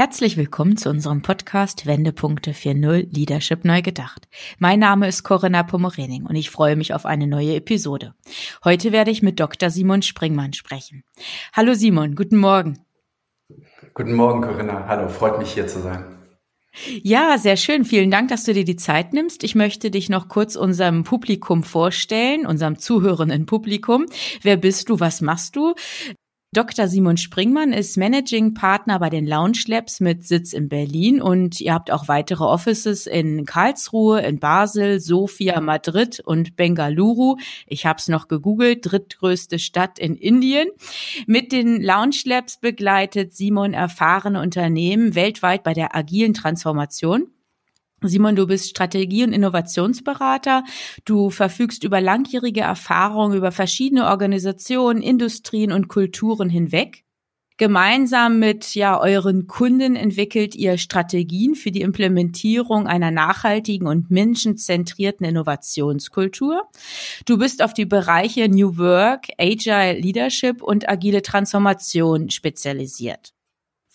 Herzlich willkommen zu unserem Podcast Wendepunkte 4.0 Leadership neu gedacht. Mein Name ist Corinna Pomorening und ich freue mich auf eine neue Episode. Heute werde ich mit Dr. Simon Springmann sprechen. Hallo Simon, guten Morgen. Guten Morgen Corinna, hallo, freut mich hier zu sein. Ja, sehr schön. Vielen Dank, dass du dir die Zeit nimmst. Ich möchte dich noch kurz unserem Publikum vorstellen, unserem zuhörenden Publikum. Wer bist du? Was machst du? Dr. Simon Springmann ist Managing Partner bei den Lounge Labs mit Sitz in Berlin und ihr habt auch weitere Offices in Karlsruhe, in Basel, Sofia, Madrid und Bengaluru. Ich habe es noch gegoogelt, drittgrößte Stadt in Indien. Mit den Lounge Labs begleitet Simon erfahrene Unternehmen weltweit bei der agilen Transformation. Simon, du bist Strategie- und Innovationsberater. Du verfügst über langjährige Erfahrung über verschiedene Organisationen, Industrien und Kulturen hinweg. Gemeinsam mit ja euren Kunden entwickelt ihr Strategien für die Implementierung einer nachhaltigen und menschenzentrierten Innovationskultur. Du bist auf die Bereiche New Work, Agile Leadership und agile Transformation spezialisiert.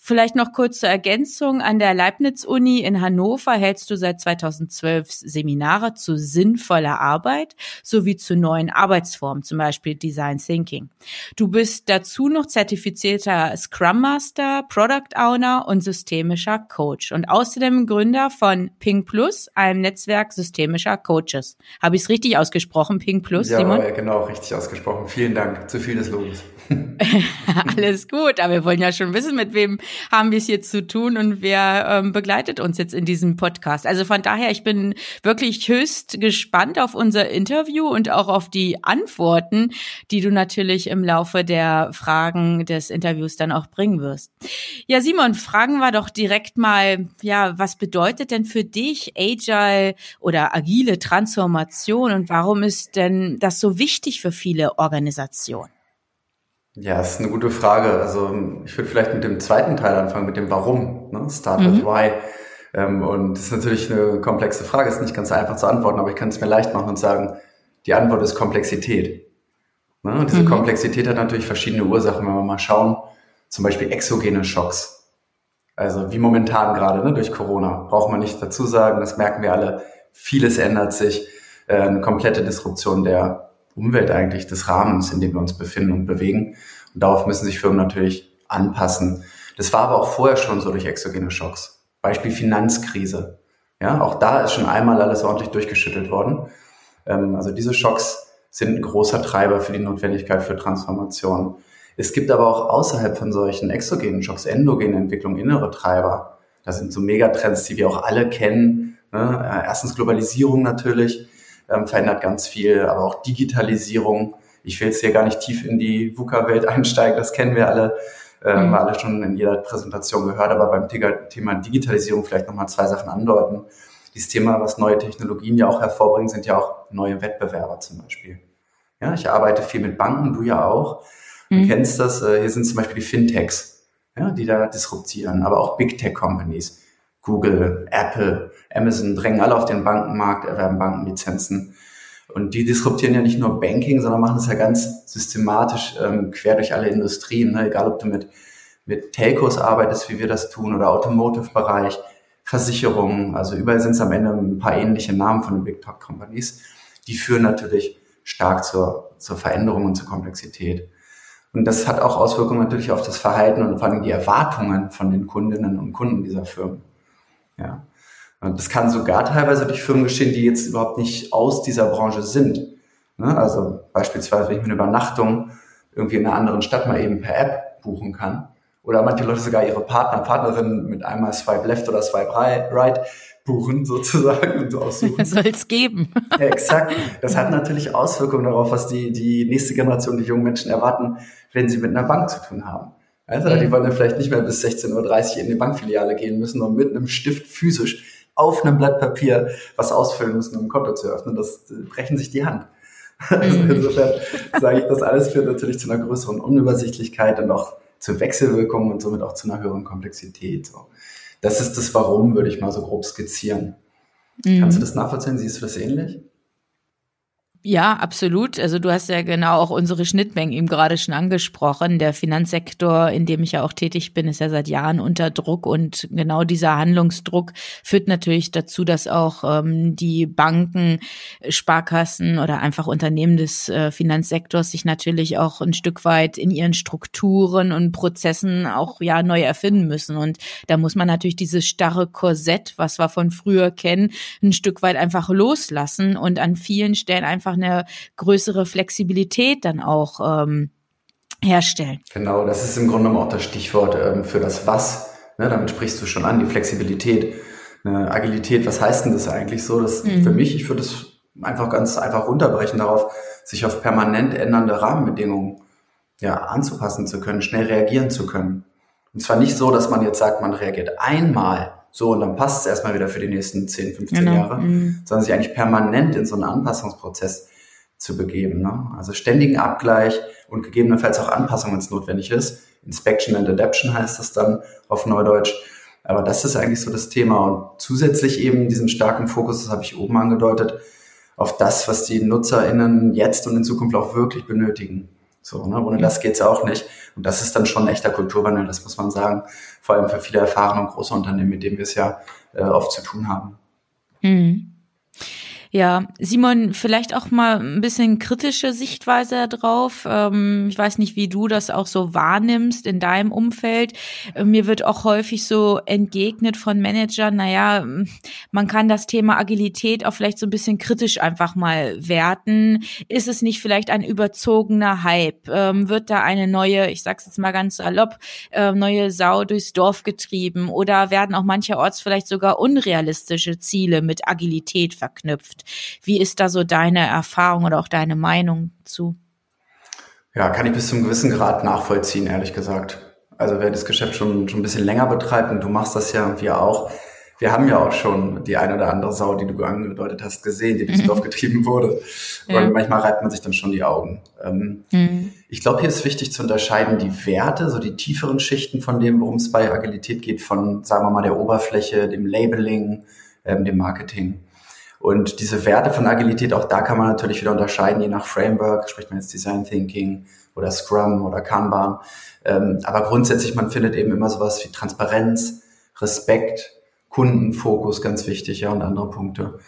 Vielleicht noch kurz zur Ergänzung. An der Leibniz-Uni in Hannover hältst du seit 2012 Seminare zu sinnvoller Arbeit sowie zu neuen Arbeitsformen, zum Beispiel Design Thinking. Du bist dazu noch zertifizierter Scrum Master, Product Owner und systemischer Coach und außerdem Gründer von Ping Plus, einem Netzwerk systemischer Coaches. Habe ich es richtig ausgesprochen, Ping Plus, ja, Simon? Ja, genau, richtig ausgesprochen. Vielen Dank. Zu viel des Lobes. Alles gut, aber wir wollen ja schon wissen, mit wem haben wir es jetzt zu tun und wer ähm, begleitet uns jetzt in diesem Podcast. Also von daher, ich bin wirklich höchst gespannt auf unser Interview und auch auf die Antworten, die du natürlich im Laufe der Fragen des Interviews dann auch bringen wirst. Ja, Simon, fragen wir doch direkt mal, ja, was bedeutet denn für dich Agile oder agile Transformation und warum ist denn das so wichtig für viele Organisationen? Ja, das ist eine gute Frage. Also ich würde vielleicht mit dem zweiten Teil anfangen, mit dem Warum. Ne? Start mhm. with Why. Ähm, und das ist natürlich eine komplexe Frage, ist nicht ganz einfach zu antworten, aber ich kann es mir leicht machen und sagen, die Antwort ist Komplexität. Ne? Und diese mhm. Komplexität hat natürlich verschiedene Ursachen, wenn wir mal schauen, zum Beispiel exogene Schocks. Also wie momentan gerade ne, durch Corona, braucht man nicht dazu sagen, das merken wir alle, vieles ändert sich, äh, eine komplette Disruption der Umwelt eigentlich, des Rahmens, in dem wir uns befinden und bewegen. Und darauf müssen sich Firmen natürlich anpassen. Das war aber auch vorher schon so durch exogene Schocks. Beispiel Finanzkrise. Ja, auch da ist schon einmal alles ordentlich durchgeschüttelt worden. Ähm, also diese Schocks sind ein großer Treiber für die Notwendigkeit für Transformation. Es gibt aber auch außerhalb von solchen exogenen Schocks, endogene Entwicklung, innere Treiber. Das sind so Megatrends, die wir auch alle kennen. Ne? Erstens Globalisierung natürlich, ähm, verändert ganz viel, aber auch Digitalisierung. Ich will jetzt hier gar nicht tief in die VUCA-Welt einsteigen, das kennen wir alle, äh, mhm. haben wir alle schon in jeder Präsentation gehört, aber beim Thema Digitalisierung vielleicht nochmal zwei Sachen andeuten. Dieses Thema, was neue Technologien ja auch hervorbringen, sind ja auch neue Wettbewerber zum Beispiel. Ja, ich arbeite viel mit Banken, du ja auch. Du mhm. kennst das, äh, hier sind zum Beispiel die Fintechs, ja, die da disruptieren, aber auch Big Tech Companies. Google, Apple, Amazon drängen alle auf den Bankenmarkt, erwerben Bankenlizenzen. Und die disruptieren ja nicht nur Banking, sondern machen es ja ganz systematisch ähm, quer durch alle Industrien. Ne? Egal, ob du mit, mit Telcos arbeitest, wie wir das tun, oder Automotive-Bereich, Versicherungen. Also überall sind es am Ende ein paar ähnliche Namen von den Big Tech Companies. Die führen natürlich stark zur, zur Veränderung und zur Komplexität. Und das hat auch Auswirkungen natürlich auf das Verhalten und vor allem die Erwartungen von den Kundinnen und Kunden dieser Firmen. Ja. Und das kann sogar teilweise durch Firmen geschehen, die jetzt überhaupt nicht aus dieser Branche sind. Ne? Also beispielsweise, wenn ich mir eine Übernachtung irgendwie in einer anderen Stadt mal eben per App buchen kann. Oder manche Leute sogar ihre Partner, Partnerinnen mit einmal Swipe Left oder Swipe Right buchen sozusagen und aussuchen. Soll es geben. Ja, exakt. Das hat natürlich Auswirkungen darauf, was die, die nächste Generation, die jungen Menschen erwarten, wenn sie mit einer Bank zu tun haben. Also die wollen dann vielleicht nicht mehr bis 16.30 Uhr in die Bankfiliale gehen müssen und mit einem Stift physisch auf einem Blatt Papier was ausfüllen müssen, um ein Konto zu öffnen. Das äh, brechen sich die Hand. Also mhm. insofern sage ich, das alles führt natürlich zu einer größeren Unübersichtlichkeit und auch zu Wechselwirkungen und somit auch zu einer höheren Komplexität. So. Das ist das Warum, würde ich mal so grob skizzieren. Mhm. Kannst du das nachvollziehen? Siehst du das ähnlich? Ja, absolut. Also du hast ja genau auch unsere Schnittmengen eben gerade schon angesprochen. Der Finanzsektor, in dem ich ja auch tätig bin, ist ja seit Jahren unter Druck und genau dieser Handlungsdruck führt natürlich dazu, dass auch ähm, die Banken, Sparkassen oder einfach Unternehmen des äh, Finanzsektors sich natürlich auch ein Stück weit in ihren Strukturen und Prozessen auch ja neu erfinden müssen. Und da muss man natürlich dieses starre Korsett, was wir von früher kennen, ein Stück weit einfach loslassen und an vielen Stellen einfach eine größere Flexibilität dann auch ähm, herstellen. Genau, das ist im Grunde auch das Stichwort ähm, für das Was. Ne, damit sprichst du schon an, die Flexibilität. Eine Agilität, was heißt denn das eigentlich so? Das mhm. für mich, ich würde es einfach ganz einfach runterbrechen darauf, sich auf permanent ändernde Rahmenbedingungen ja, anzupassen zu können, schnell reagieren zu können. Und zwar nicht so, dass man jetzt sagt, man reagiert einmal so, und dann passt es erstmal wieder für die nächsten 10, 15 genau. Jahre, mhm. sondern sich eigentlich permanent in so einen Anpassungsprozess zu begeben. Ne? Also ständigen Abgleich und gegebenenfalls auch Anpassung, wenn es notwendig ist. Inspection and Adaption heißt das dann auf Neudeutsch. Aber das ist eigentlich so das Thema. Und zusätzlich eben diesen starken Fokus, das habe ich oben angedeutet, auf das, was die NutzerInnen jetzt und in Zukunft auch wirklich benötigen. So, ne? Ohne das geht's auch nicht. Und das ist dann schon ein echter Kulturwandel, das muss man sagen. Vor allem für viele erfahrene und große Unternehmen, mit denen wir es ja äh, oft zu tun haben. Mhm. Ja, Simon, vielleicht auch mal ein bisschen kritische Sichtweise darauf. Ähm, ich weiß nicht, wie du das auch so wahrnimmst in deinem Umfeld. Äh, mir wird auch häufig so entgegnet von Managern, naja, man kann das Thema Agilität auch vielleicht so ein bisschen kritisch einfach mal werten. Ist es nicht vielleicht ein überzogener Hype? Ähm, wird da eine neue, ich sag's jetzt mal ganz salopp, neue Sau durchs Dorf getrieben? Oder werden auch mancherorts vielleicht sogar unrealistische Ziele mit Agilität verknüpft? Wie ist da so deine Erfahrung oder auch deine Meinung zu? Ja, kann ich bis zum gewissen Grad nachvollziehen, ehrlich gesagt. Also wer das Geschäft schon, schon ein bisschen länger betreibt und du machst das ja und wir auch, wir haben ja auch schon die eine oder andere Sau, die du angedeutet hast, gesehen, die durchs Dorf getrieben wurde. Ja. Und manchmal reibt man sich dann schon die Augen. Ähm, mhm. Ich glaube, hier ist wichtig zu unterscheiden, die Werte, so die tieferen Schichten von dem, worum es bei Agilität geht, von, sagen wir mal, der Oberfläche, dem Labeling, ähm, dem Marketing. Und diese Werte von Agilität, auch da kann man natürlich wieder unterscheiden, je nach Framework, spricht man jetzt Design Thinking oder Scrum oder Kanban. Ähm, aber grundsätzlich, man findet eben immer sowas wie Transparenz, Respekt, Kundenfokus, ganz wichtig, ja, und andere Punkte.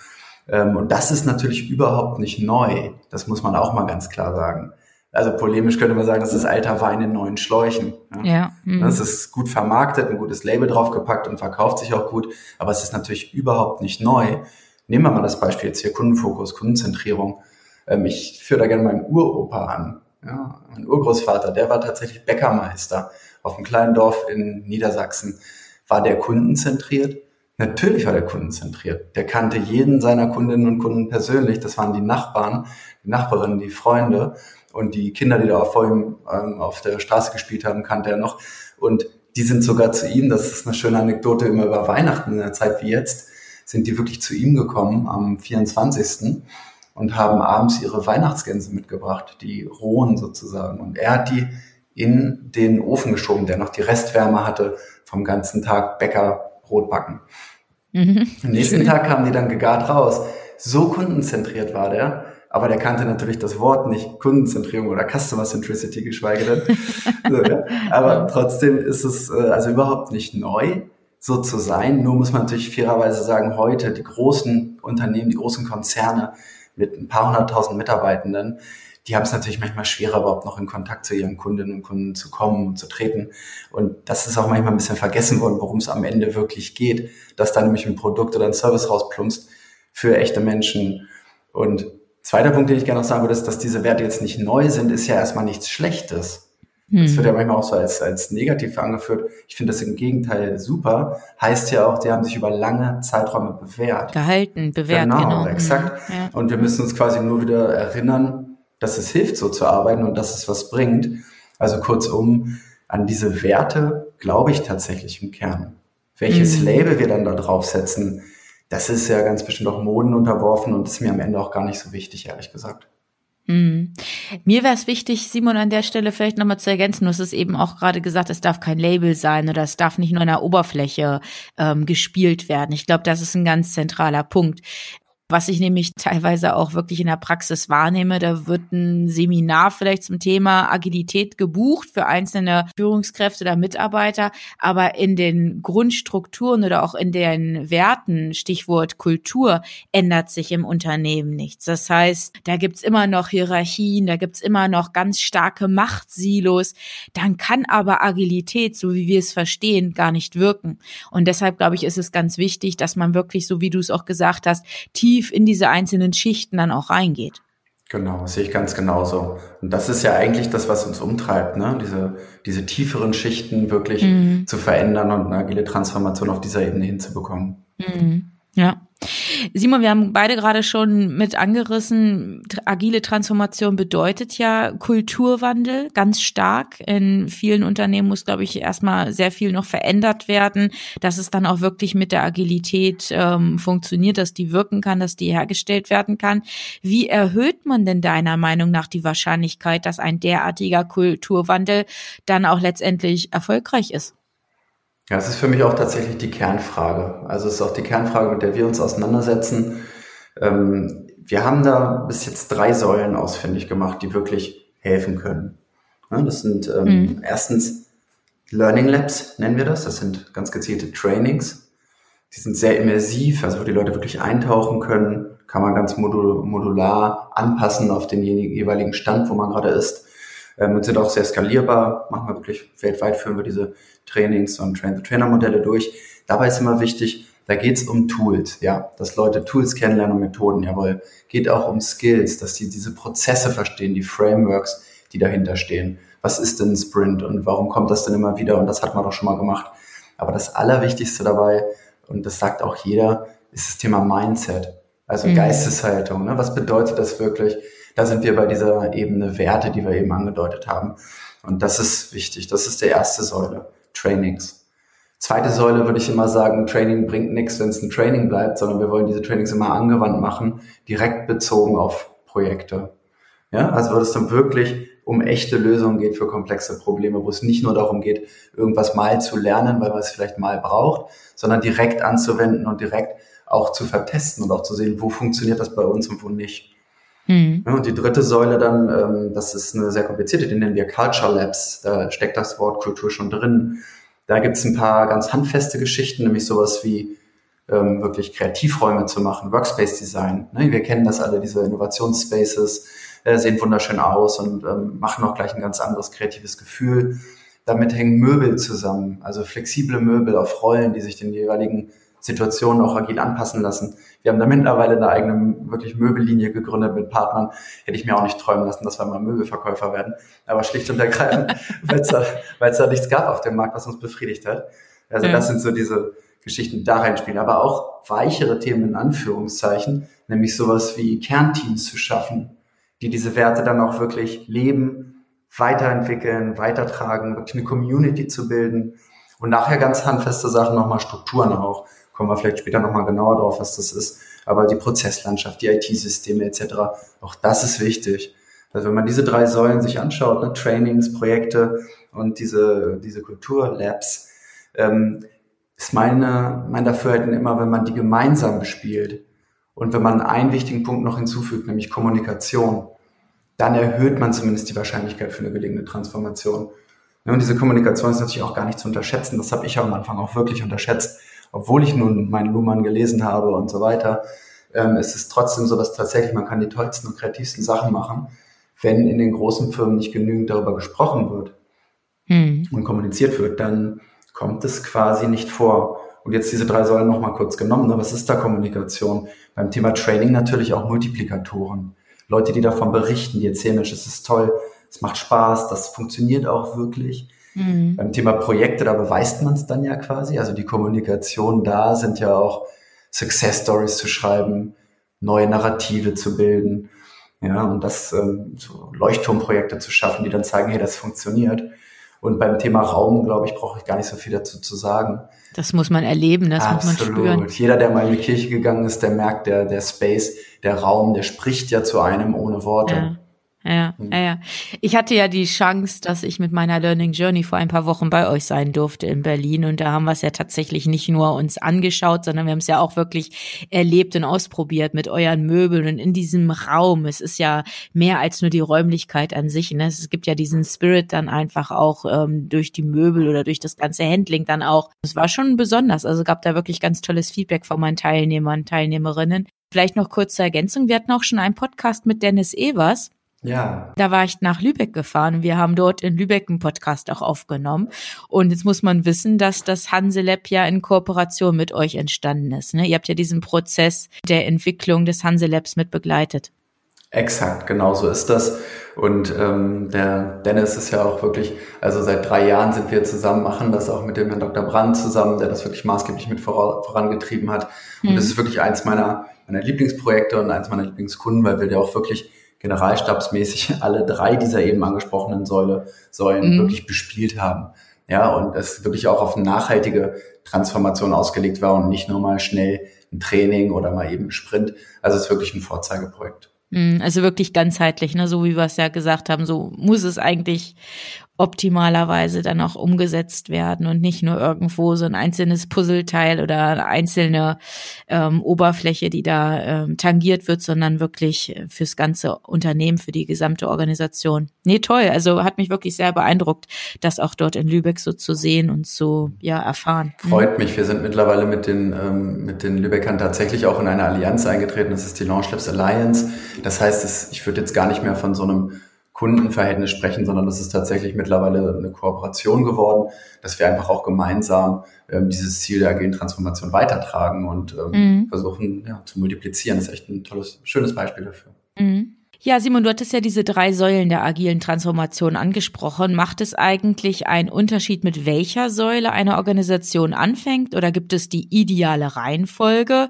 Ähm, und das ist natürlich überhaupt nicht neu. Das muss man auch mal ganz klar sagen. Also polemisch könnte man sagen, das ist alter Wein in neuen Schläuchen. Ja. ja mhm. Das ist gut vermarktet, ein gutes Label draufgepackt und verkauft sich auch gut. Aber es ist natürlich überhaupt nicht neu. Nehmen wir mal das Beispiel jetzt hier Kundenfokus, Kundenzentrierung. Ähm, ich führe da gerne meinen Uropa an. Ja, mein Urgroßvater, der war tatsächlich Bäckermeister auf einem kleinen Dorf in Niedersachsen. War der kundenzentriert? Natürlich war der kundenzentriert. Der kannte jeden seiner Kundinnen und Kunden persönlich. Das waren die Nachbarn, die Nachbarinnen, die Freunde und die Kinder, die da vor ihm ähm, auf der Straße gespielt haben, kannte er noch. Und die sind sogar zu ihm, das ist eine schöne Anekdote, immer über Weihnachten in einer Zeit wie jetzt, sind die wirklich zu ihm gekommen am 24. und haben abends ihre Weihnachtsgänse mitgebracht, die rohen sozusagen. Und er hat die in den Ofen geschoben, der noch die Restwärme hatte vom ganzen Tag Bäcker Brotbacken. Mhm. Am nächsten Tag kamen die dann gegart raus. So kundenzentriert war der, aber der kannte natürlich das Wort nicht, Kundenzentrierung oder Customer Centricity, geschweige denn. so, ja. Aber trotzdem ist es äh, also überhaupt nicht neu so zu sein. Nur muss man natürlich fairerweise sagen, heute die großen Unternehmen, die großen Konzerne mit ein paar hunderttausend Mitarbeitenden, die haben es natürlich manchmal schwerer, überhaupt noch in Kontakt zu ihren Kundinnen und Kunden zu kommen und zu treten. Und das ist auch manchmal ein bisschen vergessen worden, worum es am Ende wirklich geht, dass da nämlich ein Produkt oder ein Service rausplumpst für echte Menschen. Und zweiter Punkt, den ich gerne noch sagen würde, ist, dass diese Werte jetzt nicht neu sind, ist ja erstmal nichts Schlechtes. Das wird ja hm. manchmal auch so als, als negativ angeführt. Ich finde das im Gegenteil super. Heißt ja auch, die haben sich über lange Zeiträume bewährt. Gehalten, bewährt, genau. Genau, exakt. Ja. Und wir müssen uns quasi nur wieder erinnern, dass es hilft, so zu arbeiten und dass es was bringt. Also kurzum, an diese Werte glaube ich tatsächlich im Kern. Welches mhm. Label wir dann da draufsetzen, das ist ja ganz bestimmt auch Moden unterworfen und ist mir am Ende auch gar nicht so wichtig, ehrlich gesagt. Hm. Mir wäre es wichtig, Simon, an der Stelle vielleicht nochmal zu ergänzen. Du hast es eben auch gerade gesagt, es darf kein Label sein oder es darf nicht nur in der Oberfläche ähm, gespielt werden. Ich glaube, das ist ein ganz zentraler Punkt. Was ich nämlich teilweise auch wirklich in der Praxis wahrnehme, da wird ein Seminar vielleicht zum Thema Agilität gebucht für einzelne Führungskräfte oder Mitarbeiter, aber in den Grundstrukturen oder auch in den Werten, Stichwort Kultur, ändert sich im Unternehmen nichts. Das heißt, da gibt's immer noch Hierarchien, da gibt's immer noch ganz starke Machtsilos. Dann kann aber Agilität, so wie wir es verstehen, gar nicht wirken. Und deshalb, glaube ich, ist es ganz wichtig, dass man wirklich, so wie du es auch gesagt hast, tief tief in diese einzelnen Schichten dann auch reingeht. Genau, sehe ich ganz genauso. Und das ist ja eigentlich das, was uns umtreibt, ne? diese, diese tieferen Schichten wirklich mhm. zu verändern und eine agile Transformation auf dieser Ebene hinzubekommen. Mhm. Ja. Simon, wir haben beide gerade schon mit angerissen, agile Transformation bedeutet ja Kulturwandel ganz stark. In vielen Unternehmen muss, glaube ich, erstmal sehr viel noch verändert werden, dass es dann auch wirklich mit der Agilität ähm, funktioniert, dass die wirken kann, dass die hergestellt werden kann. Wie erhöht man denn deiner Meinung nach die Wahrscheinlichkeit, dass ein derartiger Kulturwandel dann auch letztendlich erfolgreich ist? Ja, es ist für mich auch tatsächlich die Kernfrage. Also es ist auch die Kernfrage, mit der wir uns auseinandersetzen. Ähm, wir haben da bis jetzt drei Säulen ausfindig gemacht, die wirklich helfen können. Das sind ähm, mhm. erstens Learning Labs, nennen wir das. Das sind ganz gezielte Trainings. Die sind sehr immersiv, also wo die Leute wirklich eintauchen können. Kann man ganz modul modular anpassen auf den jeweiligen Stand, wo man gerade ist. Ähm, und sind auch sehr skalierbar. Machen wir wirklich weltweit, führen wir diese Trainings und Train-the-Trainer-Modelle durch. Dabei ist immer wichtig, da geht es um Tools, ja, dass Leute Tools kennenlernen und Methoden, jawohl. Geht auch um Skills, dass sie diese Prozesse verstehen, die Frameworks, die dahinter stehen. Was ist denn ein Sprint und warum kommt das denn immer wieder? Und das hat man doch schon mal gemacht. Aber das Allerwichtigste dabei, und das sagt auch jeder, ist das Thema Mindset. Also mhm. Geisteshaltung. Ne? Was bedeutet das wirklich? Da sind wir bei dieser Ebene Werte, die wir eben angedeutet haben. Und das ist wichtig. Das ist der erste Säule. Trainings. Zweite Säule würde ich immer sagen, Training bringt nichts, wenn es ein Training bleibt, sondern wir wollen diese Trainings immer angewandt machen, direkt bezogen auf Projekte. Ja, also wo es dann wirklich um echte Lösungen geht für komplexe Probleme, wo es nicht nur darum geht, irgendwas mal zu lernen, weil man es vielleicht mal braucht, sondern direkt anzuwenden und direkt auch zu vertesten und auch zu sehen, wo funktioniert das bei uns und wo nicht. Mhm. Und die dritte Säule dann, ähm, das ist eine sehr komplizierte, die nennen wir Culture Labs. Da steckt das Wort Kultur schon drin. Da gibt's ein paar ganz handfeste Geschichten, nämlich sowas wie ähm, wirklich Kreativräume zu machen, Workspace Design. Ne? Wir kennen das alle, diese Innovationsspaces, äh, sehen wunderschön aus und ähm, machen auch gleich ein ganz anderes kreatives Gefühl. Damit hängen Möbel zusammen, also flexible Möbel auf Rollen, die sich den jeweiligen Situationen auch agil anpassen lassen. Wir haben da mittlerweile eine eigene wirklich Möbellinie gegründet mit Partnern. Hätte ich mir auch nicht träumen lassen, dass wir mal Möbelverkäufer werden. Aber schlicht und ergreifend, weil es da, weil es da nichts gab auf dem Markt, was uns befriedigt hat. Also ja. das sind so diese Geschichten, die da reinspielen. Aber auch weichere Themen in Anführungszeichen, nämlich sowas wie Kernteams zu schaffen, die diese Werte dann auch wirklich leben, weiterentwickeln, weitertragen, wirklich eine Community zu bilden und nachher ganz handfeste Sachen, nochmal Strukturen auch kommen wir vielleicht später nochmal genauer drauf, was das ist. Aber die Prozesslandschaft, die IT-Systeme etc., auch das ist wichtig. Also wenn man diese drei Säulen sich anschaut, ne, Trainings, Projekte und diese, diese Kulturlabs, ähm, ist meine, mein Dafürhalten immer, wenn man die gemeinsam bespielt und wenn man einen wichtigen Punkt noch hinzufügt, nämlich Kommunikation, dann erhöht man zumindest die Wahrscheinlichkeit für eine gelingende Transformation. Und diese Kommunikation ist natürlich auch gar nicht zu unterschätzen. Das habe ich am Anfang auch wirklich unterschätzt obwohl ich nun meinen Luhmann gelesen habe und so weiter, ähm, ist es trotzdem so, dass tatsächlich man kann die tollsten und kreativsten Sachen machen, wenn in den großen Firmen nicht genügend darüber gesprochen wird hm. und kommuniziert wird, dann kommt es quasi nicht vor. Und jetzt diese drei Säulen nochmal kurz genommen. Ne? Was ist da Kommunikation? Beim Thema Training natürlich auch Multiplikatoren. Leute, die davon berichten, die erzählen, Mensch, es ist toll, es macht Spaß, das funktioniert auch wirklich. Mhm. Beim Thema Projekte, da beweist man es dann ja quasi. Also die Kommunikation da sind ja auch Success Stories zu schreiben, neue Narrative zu bilden. Ja, und das ähm, so Leuchtturmprojekte zu schaffen, die dann zeigen, hey, das funktioniert. Und beim Thema Raum, glaube ich, brauche ich gar nicht so viel dazu zu sagen. Das muss man erleben, das Absolut. muss man spüren. Jeder, der mal in die Kirche gegangen ist, der merkt, der, der Space, der Raum, der spricht ja zu einem ohne Worte. Ja. Ja, mhm. ja, ja. Ich hatte ja die Chance, dass ich mit meiner Learning Journey vor ein paar Wochen bei euch sein durfte in Berlin. Und da haben wir es ja tatsächlich nicht nur uns angeschaut, sondern wir haben es ja auch wirklich erlebt und ausprobiert mit euren Möbeln und in diesem Raum. Es ist ja mehr als nur die Räumlichkeit an sich. Ne? Es gibt ja diesen Spirit dann einfach auch ähm, durch die Möbel oder durch das ganze Handling dann auch. Es war schon besonders. Also gab da wirklich ganz tolles Feedback von meinen Teilnehmern, Teilnehmerinnen. Vielleicht noch kurze Ergänzung. Wir hatten auch schon einen Podcast mit Dennis Evers ja. Da war ich nach Lübeck gefahren. Wir haben dort in Lübeck einen Podcast auch aufgenommen. Und jetzt muss man wissen, dass das Hanselab ja in Kooperation mit euch entstanden ist. Ne? Ihr habt ja diesen Prozess der Entwicklung des Hanselabs mit begleitet. Exakt, genau so ist das. Und ähm, der Dennis ist ja auch wirklich, also seit drei Jahren sind wir zusammen, machen das auch mit dem Herrn Dr. Brand zusammen, der das wirklich maßgeblich mit vorangetrieben hat. Und mhm. das ist wirklich eins meiner, meiner Lieblingsprojekte und eins meiner Lieblingskunden, weil wir ja auch wirklich generalstabsmäßig alle drei dieser eben angesprochenen Säule, Säulen mhm. wirklich bespielt haben. Ja, und es wirklich auch auf eine nachhaltige Transformation ausgelegt war und nicht nur mal schnell ein Training oder mal eben ein Sprint. Also es ist wirklich ein Vorzeigeprojekt. Mhm, also wirklich ganzheitlich, ne? so wie wir es ja gesagt haben, so muss es eigentlich optimalerweise dann auch umgesetzt werden und nicht nur irgendwo so ein einzelnes Puzzleteil oder eine einzelne ähm, Oberfläche, die da ähm, tangiert wird, sondern wirklich fürs ganze Unternehmen, für die gesamte Organisation. Nee, toll. Also hat mich wirklich sehr beeindruckt, das auch dort in Lübeck so zu sehen und zu ja, erfahren. Mhm. Freut mich. Wir sind mittlerweile mit den, ähm, mit den Lübeckern tatsächlich auch in eine Allianz eingetreten. Das ist die Launch Labs Alliance. Das heißt, es, ich würde jetzt gar nicht mehr von so einem Kundenverhältnis sprechen, sondern das ist tatsächlich mittlerweile eine Kooperation geworden, dass wir einfach auch gemeinsam ähm, dieses Ziel der agilen Transformation weitertragen und ähm, mhm. versuchen ja, zu multiplizieren. Das ist echt ein tolles, schönes Beispiel dafür. Mhm. Ja, Simon, du hattest ja diese drei Säulen der agilen Transformation angesprochen. Macht es eigentlich einen Unterschied, mit welcher Säule eine Organisation anfängt oder gibt es die ideale Reihenfolge?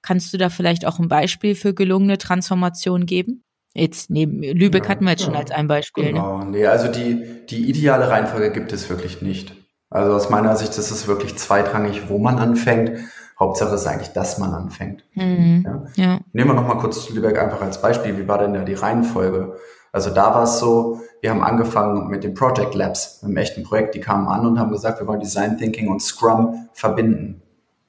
Kannst du da vielleicht auch ein Beispiel für gelungene Transformation geben? Jetzt neben Lübeck ja, hatten wir jetzt schon als ein Beispiel. Ne? Genau, ne? nee, also die, die ideale Reihenfolge gibt es wirklich nicht. Also aus meiner Sicht ist es wirklich zweitrangig, wo man anfängt. Hauptsache ist eigentlich, dass man anfängt. Mhm, ja. ja. Nehmen wir nochmal kurz Lübeck einfach als Beispiel. Wie war denn da die Reihenfolge? Also da war es so, wir haben angefangen mit den Project Labs, mit einem echten Projekt. Die kamen an und haben gesagt, wir wollen Design Thinking und Scrum verbinden.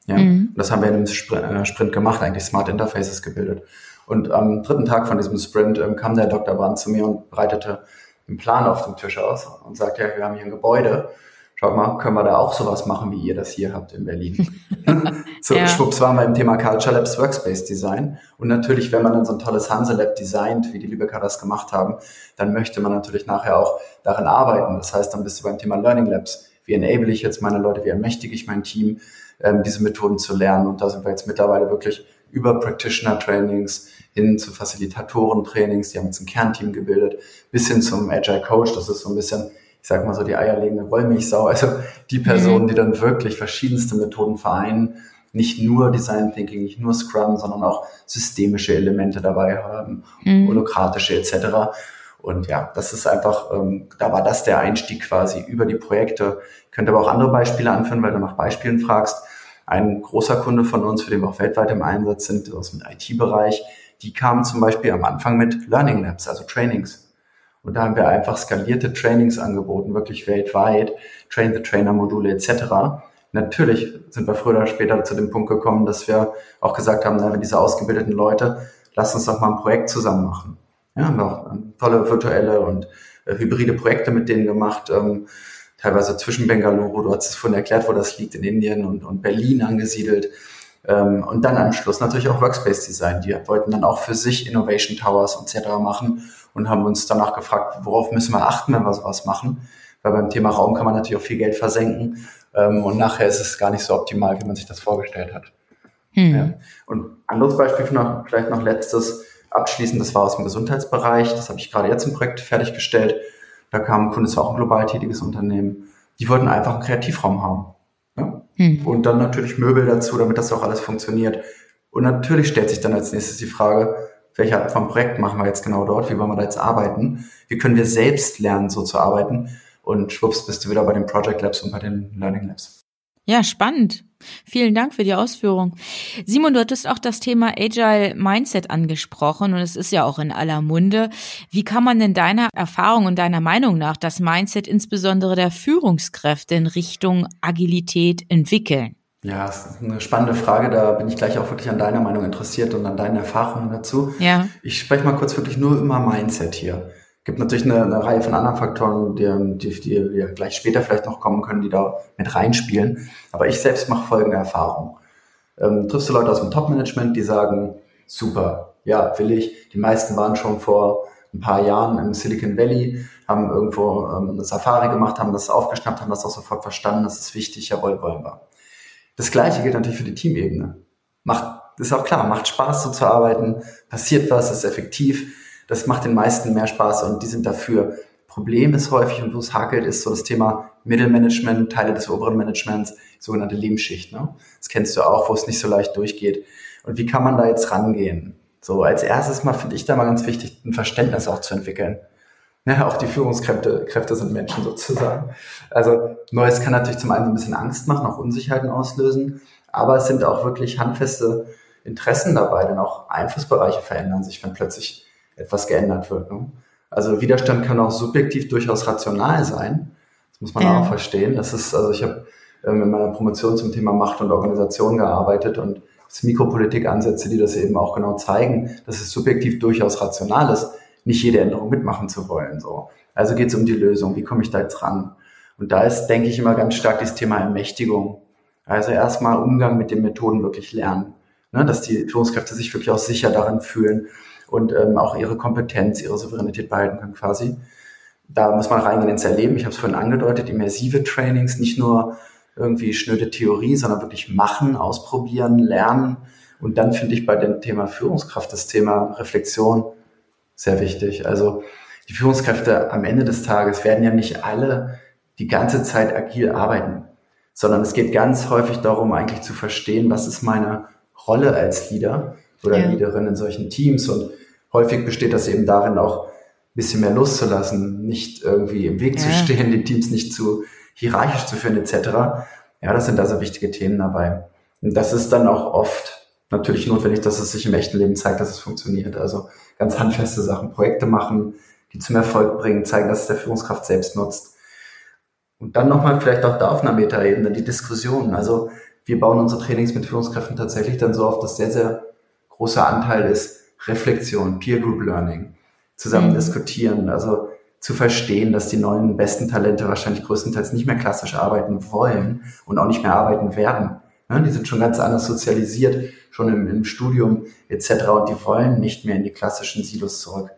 Ja, mhm. das haben wir in einem äh, Sprint gemacht, eigentlich Smart Interfaces gebildet. Und am dritten Tag von diesem Sprint ähm, kam der Dr. Brand zu mir und breitete einen Plan auf dem Tisch aus und sagte, ja, wir haben hier ein Gebäude. Schaut mal, können wir da auch sowas machen, wie ihr das hier habt in Berlin? so, ja. schwupps waren wir im Thema Culture Labs Workspace Design. Und natürlich, wenn man dann so ein tolles Hanse Lab designt, wie die Lübecker das gemacht haben, dann möchte man natürlich nachher auch darin arbeiten. Das heißt, dann bist du beim Thema Learning Labs. Wie enable ich jetzt meine Leute, wie ermächtige ich mein Team, ähm, diese Methoden zu lernen? Und da sind wir jetzt mittlerweile wirklich über Practitioner-Trainings hin zu Facilitatoren-Trainings, die haben jetzt ein Kernteam gebildet, bis hin zum Agile Coach, das ist so ein bisschen, ich sag mal so die eierlegende Wollmilchsau, also die Personen, mhm. die dann wirklich verschiedenste Methoden vereinen, nicht nur Design Thinking, nicht nur Scrum, sondern auch systemische Elemente dabei haben, mhm. holokratische etc. Und ja, das ist einfach, ähm, da war das der Einstieg quasi über die Projekte. Ich könnte aber auch andere Beispiele anführen, weil du nach Beispielen fragst. Ein großer Kunde von uns, für den wir auch weltweit im Einsatz sind, aus dem IT-Bereich, die kamen zum Beispiel am Anfang mit Learning Labs, also Trainings. Und da haben wir einfach skalierte Trainings angeboten, wirklich weltweit, Train the Trainer Module etc. Natürlich sind wir früher oder später zu dem Punkt gekommen, dass wir auch gesagt haben, na, wenn diese ausgebildeten Leute, lasst uns doch mal ein Projekt zusammen machen. Ja, haben wir auch tolle virtuelle und äh, hybride Projekte mit denen gemacht, ähm, teilweise zwischen Bengaluru, du hast es vorhin erklärt, wo das liegt, in Indien und, und Berlin angesiedelt. Ähm, und dann am Schluss natürlich auch Workspace Design. Die wollten dann auch für sich Innovation Towers etc. machen und haben uns danach gefragt, worauf müssen wir achten, wenn wir sowas machen. Weil beim Thema Raum kann man natürlich auch viel Geld versenken. Ähm, und nachher ist es gar nicht so optimal, wie man sich das vorgestellt hat. Hm. Ja. Und anderes Beispiel vielleicht noch letztes abschließend, das war aus dem Gesundheitsbereich. Das habe ich gerade jetzt im Projekt fertiggestellt. Da kam ein Kunde, das war auch ein global tätiges Unternehmen. Die wollten einfach einen Kreativraum haben. Hm. Und dann natürlich Möbel dazu, damit das auch alles funktioniert. Und natürlich stellt sich dann als nächstes die Frage, welche Art von Projekt machen wir jetzt genau dort? Wie wollen wir da jetzt arbeiten? Wie können wir selbst lernen, so zu arbeiten? Und schwupps bist du wieder bei den Project Labs und bei den Learning Labs. Ja, spannend. Vielen Dank für die Ausführung. Simon, du hattest auch das Thema Agile Mindset angesprochen und es ist ja auch in aller Munde. Wie kann man denn deiner Erfahrung und deiner Meinung nach das Mindset insbesondere der Führungskräfte in Richtung Agilität entwickeln? Ja, das ist eine spannende Frage. Da bin ich gleich auch wirklich an deiner Meinung interessiert und an deinen Erfahrungen dazu. Ja. Ich spreche mal kurz wirklich nur immer Mindset hier. Gibt natürlich eine, eine Reihe von anderen Faktoren, die, die, die wir gleich später vielleicht noch kommen können, die da mit reinspielen. Aber ich selbst mache folgende Erfahrung. Ähm, triffst du Leute aus dem Top-Management, die sagen, super, ja, will ich. Die meisten waren schon vor ein paar Jahren im Silicon Valley, haben irgendwo ähm, eine Safari gemacht, haben das aufgeschnappt, haben das auch sofort verstanden, das ist wichtig, jawohl, wollen wir. Das Gleiche gilt natürlich für die Teamebene. Macht, ist auch klar, macht Spaß so zu arbeiten, passiert was, ist effektiv das macht den meisten mehr Spaß und die sind dafür. Problem ist häufig und wo es hakelt, ist so das Thema Mittelmanagement, Teile des oberen Managements, sogenannte Lehmschicht. Ne? Das kennst du auch, wo es nicht so leicht durchgeht. Und wie kann man da jetzt rangehen? So, als erstes mal finde ich da mal ganz wichtig, ein Verständnis auch zu entwickeln. Ja, auch die Führungskräfte Kräfte sind Menschen sozusagen. Also Neues kann natürlich zum einen ein bisschen Angst machen, auch Unsicherheiten auslösen, aber es sind auch wirklich handfeste Interessen dabei, denn auch Einflussbereiche verändern sich, wenn plötzlich etwas geändert wird. Ne? Also Widerstand kann auch subjektiv durchaus rational sein. Das muss man ja. auch verstehen. Das ist, also ich habe ähm, in meiner Promotion zum Thema Macht und Organisation gearbeitet und es Mikropolitik-Ansätze, die das eben auch genau zeigen, dass es subjektiv durchaus rational ist, nicht jede Änderung mitmachen zu wollen. So. Also geht es um die Lösung. Wie komme ich da jetzt ran? Und da ist, denke ich, immer ganz stark das Thema Ermächtigung. Also erstmal Umgang mit den Methoden wirklich lernen. Ne, dass die Führungskräfte sich wirklich auch sicher darin fühlen und ähm, auch ihre Kompetenz, ihre Souveränität behalten können quasi. Da muss man reingehen ins Erleben. Ich habe es vorhin angedeutet, immersive Trainings, nicht nur irgendwie schnöde Theorie, sondern wirklich machen, ausprobieren, lernen. Und dann finde ich bei dem Thema Führungskraft das Thema Reflexion sehr wichtig. Also die Führungskräfte am Ende des Tages werden ja nicht alle die ganze Zeit agil arbeiten, sondern es geht ganz häufig darum, eigentlich zu verstehen, was ist meine Rolle als Leader oder ja. Leaderin in solchen Teams und häufig besteht das eben darin, auch ein bisschen mehr loszulassen, nicht irgendwie im Weg ja. zu stehen, die Teams nicht zu hierarchisch zu führen, etc. Ja, das sind also wichtige Themen dabei. Und das ist dann auch oft natürlich notwendig, dass es sich im echten Leben zeigt, dass es funktioniert. Also ganz handfeste Sachen, Projekte machen, die zum Erfolg bringen, zeigen, dass es der Führungskraft selbst nutzt. Und dann nochmal vielleicht auch da auf einer Metaebene die Diskussion. Also wir bauen unsere Trainings mit Führungskräften tatsächlich dann so auf, dass sehr, sehr großer Anteil ist, Reflexion, Peer Group Learning, zusammen mhm. diskutieren, also zu verstehen, dass die neuen besten Talente wahrscheinlich größtenteils nicht mehr klassisch arbeiten wollen und auch nicht mehr arbeiten werden. Ja, die sind schon ganz anders sozialisiert, schon im, im Studium etc. und die wollen nicht mehr in die klassischen Silos zurück.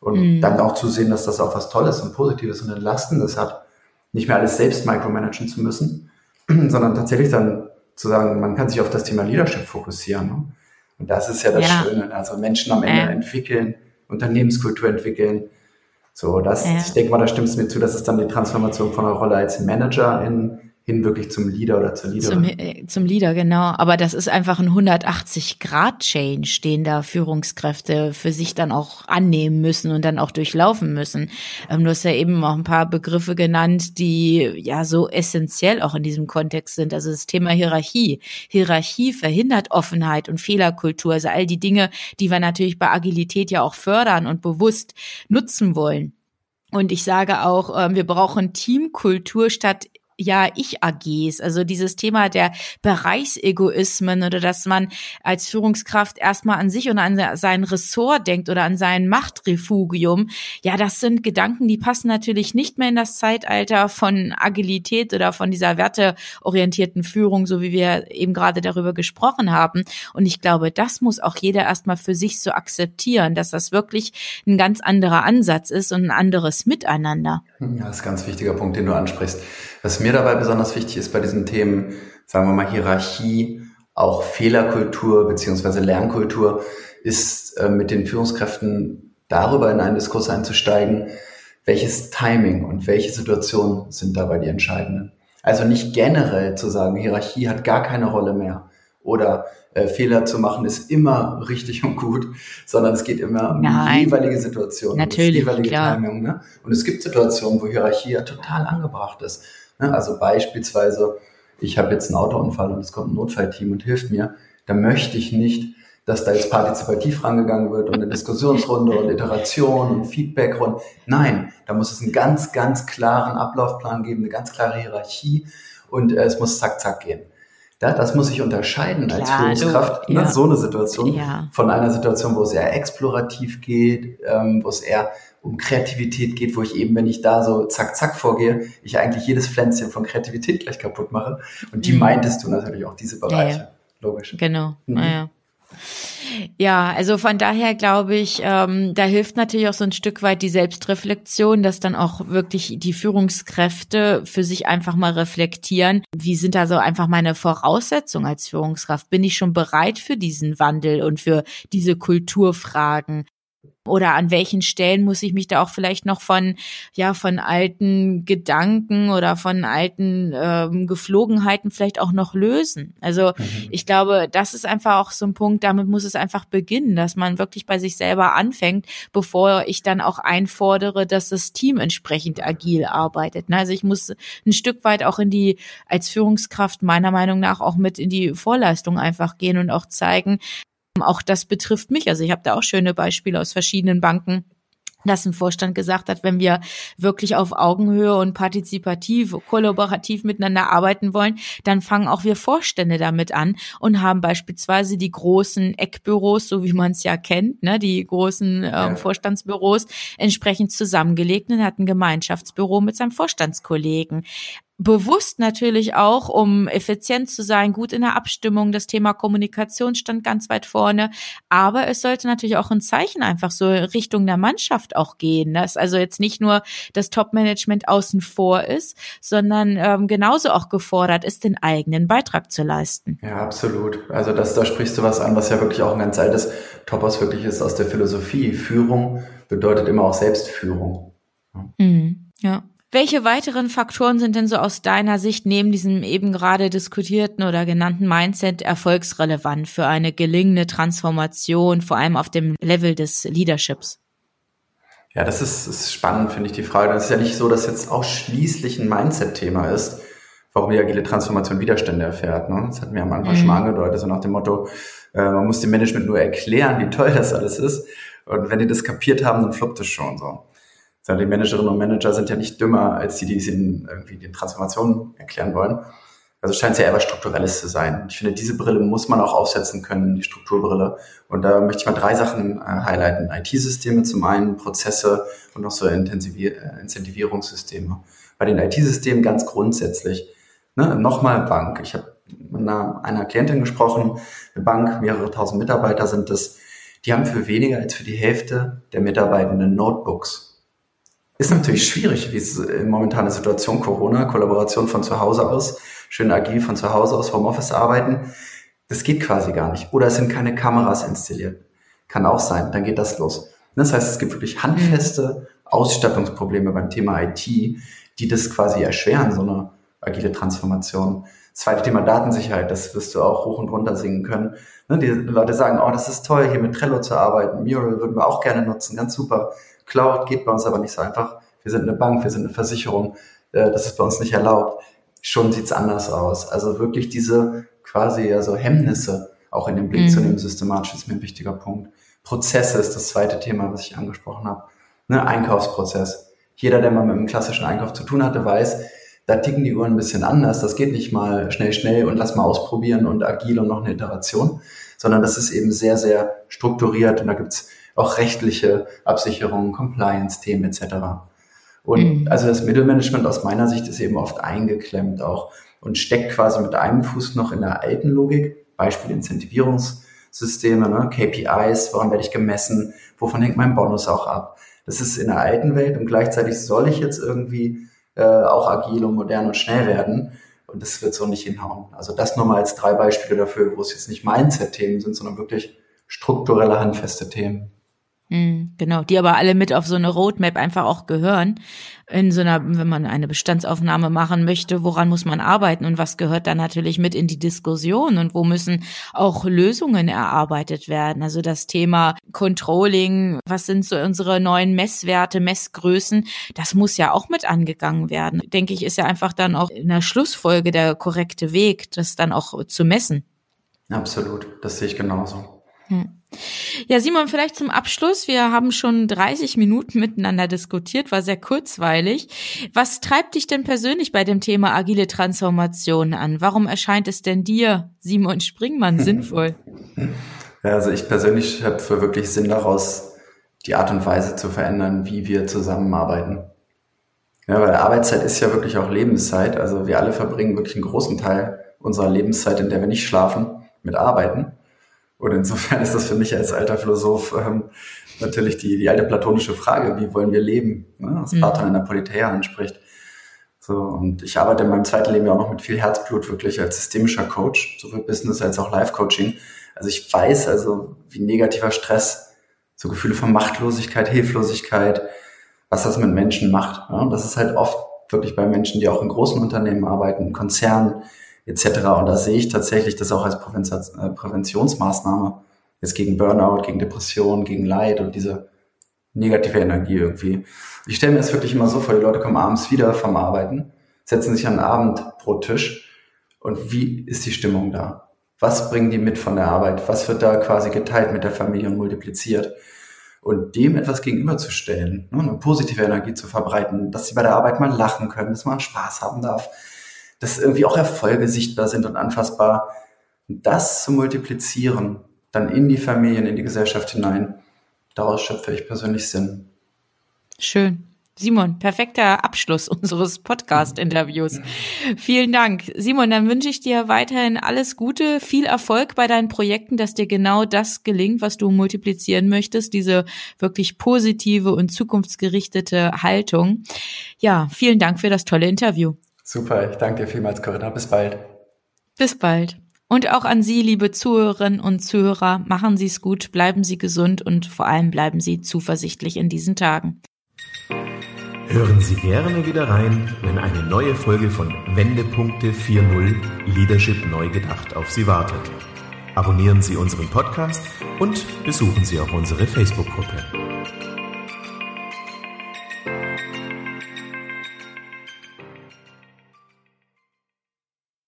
Und mhm. dann auch zu sehen, dass das auch was Tolles und Positives und Entlastendes hat, nicht mehr alles selbst micromanagen zu müssen, sondern tatsächlich dann zu sagen, man kann sich auf das Thema Leadership fokussieren. Ne? Und das ist ja das ja. Schöne. Also Menschen am Ende ja. entwickeln, Unternehmenskultur entwickeln. So, das, ja. ich denke mal, da stimmt es mir zu, dass es dann die Transformation von einer Rolle als Manager in hin wirklich zum Leader oder zur Leaderin. Zum, äh, zum Leader, genau. Aber das ist einfach ein 180-Grad-Change, den da Führungskräfte für sich dann auch annehmen müssen und dann auch durchlaufen müssen. Ähm, du hast ja eben auch ein paar Begriffe genannt, die ja so essentiell auch in diesem Kontext sind. Also das Thema Hierarchie. Hierarchie verhindert Offenheit und Fehlerkultur. Also all die Dinge, die wir natürlich bei Agilität ja auch fördern und bewusst nutzen wollen. Und ich sage auch, ähm, wir brauchen Teamkultur statt ja Ich-AGs, also dieses Thema der Bereichsegoismen oder dass man als Führungskraft erstmal an sich und an sein Ressort denkt oder an sein Machtrefugium. Ja, das sind Gedanken, die passen natürlich nicht mehr in das Zeitalter von Agilität oder von dieser werteorientierten Führung, so wie wir eben gerade darüber gesprochen haben. Und ich glaube, das muss auch jeder erstmal für sich so akzeptieren, dass das wirklich ein ganz anderer Ansatz ist und ein anderes Miteinander. Ja, das ist ein ganz wichtiger Punkt, den du ansprichst. Was dabei besonders wichtig ist bei diesen Themen, sagen wir mal Hierarchie, auch Fehlerkultur beziehungsweise Lernkultur, ist äh, mit den Führungskräften darüber in einen Diskurs einzusteigen, welches Timing und welche Situationen sind dabei die entscheidenden. Also nicht generell zu sagen, Hierarchie hat gar keine Rolle mehr oder äh, Fehler zu machen ist immer richtig und gut, sondern es geht immer um die jeweilige Situation, Natürlich, das jeweilige klar. Timing. Ne? Und es gibt Situationen, wo Hierarchie ja total angebracht ist. Ne? Also beispielsweise ich habe jetzt einen Autounfall und es kommt ein Notfallteam und hilft mir, dann möchte ich nicht, dass da jetzt partizipativ rangegangen wird und eine Diskussionsrunde und Iteration und Feedbackrunde. Nein, da muss es einen ganz, ganz klaren Ablaufplan geben, eine ganz klare Hierarchie und äh, es muss zack, zack gehen. Ja, das muss ich unterscheiden Klar, als Führungskraft, du, ne, ja. so eine Situation, ja. von einer Situation, wo es eher explorativ geht, ähm, wo es eher um Kreativität geht, wo ich eben, wenn ich da so zack, zack vorgehe, ich eigentlich jedes Pflänzchen von Kreativität gleich kaputt mache. Und die mhm. meintest du natürlich auch, diese Bereiche. Ja, Logisch. Genau, mhm. naja. Ja, also von daher glaube ich, ähm, da hilft natürlich auch so ein Stück weit die Selbstreflexion, dass dann auch wirklich die Führungskräfte für sich einfach mal reflektieren, wie sind da so einfach meine Voraussetzungen als Führungskraft? Bin ich schon bereit für diesen Wandel und für diese Kulturfragen? Oder an welchen Stellen muss ich mich da auch vielleicht noch von, ja, von alten Gedanken oder von alten ähm, Geflogenheiten vielleicht auch noch lösen? Also mhm. ich glaube, das ist einfach auch so ein Punkt, damit muss es einfach beginnen, dass man wirklich bei sich selber anfängt, bevor ich dann auch einfordere, dass das Team entsprechend agil arbeitet. Ne? Also ich muss ein Stück weit auch in die, als Führungskraft meiner Meinung nach auch mit in die Vorleistung einfach gehen und auch zeigen, auch das betrifft mich. Also ich habe da auch schöne Beispiele aus verschiedenen Banken dass ein Vorstand gesagt hat, wenn wir wirklich auf Augenhöhe und partizipativ, kollaborativ miteinander arbeiten wollen, dann fangen auch wir Vorstände damit an und haben beispielsweise die großen Eckbüros, so wie man es ja kennt, ne, die großen ähm, Vorstandsbüros entsprechend zusammengelegt und hat ein Gemeinschaftsbüro mit seinem Vorstandskollegen bewusst natürlich auch, um effizient zu sein, gut in der Abstimmung. Das Thema Kommunikation stand ganz weit vorne. Aber es sollte natürlich auch ein Zeichen einfach so Richtung der Mannschaft auch gehen, dass also jetzt nicht nur das Top-Management außen vor ist, sondern ähm, genauso auch gefordert ist, den eigenen Beitrag zu leisten. Ja, absolut. Also das, da sprichst du was an, was ja wirklich auch ein ganz altes Topos wirklich ist aus der Philosophie. Führung bedeutet immer auch Selbstführung. Mhm, ja. Welche weiteren Faktoren sind denn so aus deiner Sicht neben diesem eben gerade diskutierten oder genannten Mindset erfolgsrelevant für eine gelingende Transformation, vor allem auf dem Level des Leaderships? Ja, das ist, ist spannend, finde ich, die Frage. Das ist ja nicht so, dass jetzt ausschließlich ein Mindset-Thema ist, warum die agile Transformation Widerstände erfährt. Ne? Das hatten wir am Anfang mhm. schon mal angedeutet, so nach dem Motto, äh, man muss dem Management nur erklären, wie toll das alles ist. Und wenn die das kapiert haben, dann fluppt es schon so sondern die Managerinnen und Manager sind ja nicht dümmer als die, die es ihnen irgendwie den Transformationen erklären wollen. Also scheint es ja eher was Strukturelles zu sein. Ich finde, diese Brille muss man auch aufsetzen können, die Strukturbrille. Und da möchte ich mal drei Sachen äh, highlighten. IT-Systeme zum einen, Prozesse und noch so äh, Incentivierungssysteme. Bei den IT-Systemen ganz grundsätzlich. Ne, Nochmal Bank. Ich habe mit einer, einer Klientin gesprochen, eine Bank, mehrere tausend Mitarbeiter sind das. Die haben für weniger als für die Hälfte der Mitarbeitenden Notebooks. Ist natürlich schwierig, wie es in momentaner Situation Corona, Kollaboration von zu Hause aus, schön agil von zu Hause aus, Homeoffice arbeiten. Das geht quasi gar nicht. Oder es sind keine Kameras installiert. Kann auch sein, dann geht das los. Das heißt, es gibt wirklich handfeste Ausstattungsprobleme beim Thema IT, die das quasi erschweren, so eine agile Transformation. Zweite Thema Datensicherheit, das wirst du auch hoch und runter singen können. Ne, die Leute sagen, oh, das ist toll, hier mit Trello zu arbeiten. Mural würden wir auch gerne nutzen, ganz super. Cloud geht bei uns aber nicht so einfach. Wir sind eine Bank, wir sind eine Versicherung, äh, das ist bei uns nicht erlaubt. Schon sieht's anders aus. Also wirklich diese quasi also Hemmnisse auch in den Blick mhm. zu nehmen, systematisch ist mir ein wichtiger Punkt. Prozesse ist das zweite Thema, was ich angesprochen habe. Ne, Einkaufsprozess. Jeder, der mal mit einem klassischen Einkauf zu tun hatte, weiß, da ticken die Uhren ein bisschen anders. Das geht nicht mal schnell, schnell und lass mal ausprobieren und agil und noch eine Iteration, sondern das ist eben sehr, sehr strukturiert und da gibt's auch rechtliche Absicherungen, Compliance-Themen etc. Und mhm. also das Mittelmanagement aus meiner Sicht ist eben oft eingeklemmt auch und steckt quasi mit einem Fuß noch in der alten Logik, Beispiel Incentivierungssysteme, ne? KPIs, woran werde ich gemessen, wovon hängt mein Bonus auch ab. Das ist in der alten Welt und gleichzeitig soll ich jetzt irgendwie äh, auch agil und modern und schnell werden. Und das wird so nicht hinhauen. Also das nur mal als drei Beispiele dafür, wo es jetzt nicht Mindset-Themen sind, sondern wirklich strukturelle, handfeste Themen. Hm, genau, die aber alle mit auf so eine Roadmap einfach auch gehören. In so einer, wenn man eine Bestandsaufnahme machen möchte, woran muss man arbeiten und was gehört dann natürlich mit in die Diskussion und wo müssen auch Lösungen erarbeitet werden. Also das Thema Controlling, was sind so unsere neuen Messwerte, Messgrößen, das muss ja auch mit angegangen werden. Denke ich, ist ja einfach dann auch in der Schlussfolge der korrekte Weg, das dann auch zu messen. Absolut, das sehe ich genauso. Hm. Ja, Simon, vielleicht zum Abschluss. Wir haben schon 30 Minuten miteinander diskutiert, war sehr kurzweilig. Was treibt dich denn persönlich bei dem Thema agile Transformation an? Warum erscheint es denn dir, Simon Springmann, sinnvoll? Ja, also ich persönlich habe für wirklich Sinn daraus, die Art und Weise zu verändern, wie wir zusammenarbeiten. Ja, weil Arbeitszeit ist ja wirklich auch Lebenszeit. Also wir alle verbringen wirklich einen großen Teil unserer Lebenszeit, in der wir nicht schlafen, mit Arbeiten. Und insofern ist das für mich als alter Philosoph ähm, natürlich die, die alte platonische Frage, wie wollen wir leben, ne? was mhm. Platon in der Politeia anspricht. So, und ich arbeite in meinem zweiten Leben ja auch noch mit viel Herzblut wirklich als systemischer Coach, sowohl Business als auch Life-Coaching. Also ich weiß also, wie negativer Stress, so Gefühle von Machtlosigkeit, Hilflosigkeit, was das mit Menschen macht. Ja? Und das ist halt oft wirklich bei Menschen, die auch in großen Unternehmen arbeiten, Konzernen, etc. Und da sehe ich tatsächlich das auch als äh, Präventionsmaßnahme jetzt gegen Burnout, gegen Depression, gegen Leid und diese negative Energie irgendwie. Ich stelle mir das wirklich immer so vor, die Leute kommen abends wieder vom Arbeiten, setzen sich an den Abendbrottisch und wie ist die Stimmung da? Was bringen die mit von der Arbeit? Was wird da quasi geteilt mit der Familie und multipliziert? Und dem etwas gegenüberzustellen, ne, eine positive Energie zu verbreiten, dass sie bei der Arbeit mal lachen können, dass man Spaß haben darf, dass irgendwie auch Erfolge sichtbar sind und anfassbar. das zu multiplizieren, dann in die Familien, in die Gesellschaft hinein, daraus schöpfe ich persönlich Sinn. Schön. Simon, perfekter Abschluss unseres Podcast-Interviews. Vielen Dank. Simon, dann wünsche ich dir weiterhin alles Gute, viel Erfolg bei deinen Projekten, dass dir genau das gelingt, was du multiplizieren möchtest, diese wirklich positive und zukunftsgerichtete Haltung. Ja, vielen Dank für das tolle Interview. Super, ich danke dir vielmals, Corinna. Bis bald. Bis bald. Und auch an Sie, liebe Zuhörerinnen und Zuhörer, machen Sie es gut, bleiben Sie gesund und vor allem bleiben Sie zuversichtlich in diesen Tagen. Hören Sie gerne wieder rein, wenn eine neue Folge von Wendepunkte 4.0 Leadership neu gedacht auf Sie wartet. Abonnieren Sie unseren Podcast und besuchen Sie auch unsere Facebook-Gruppe.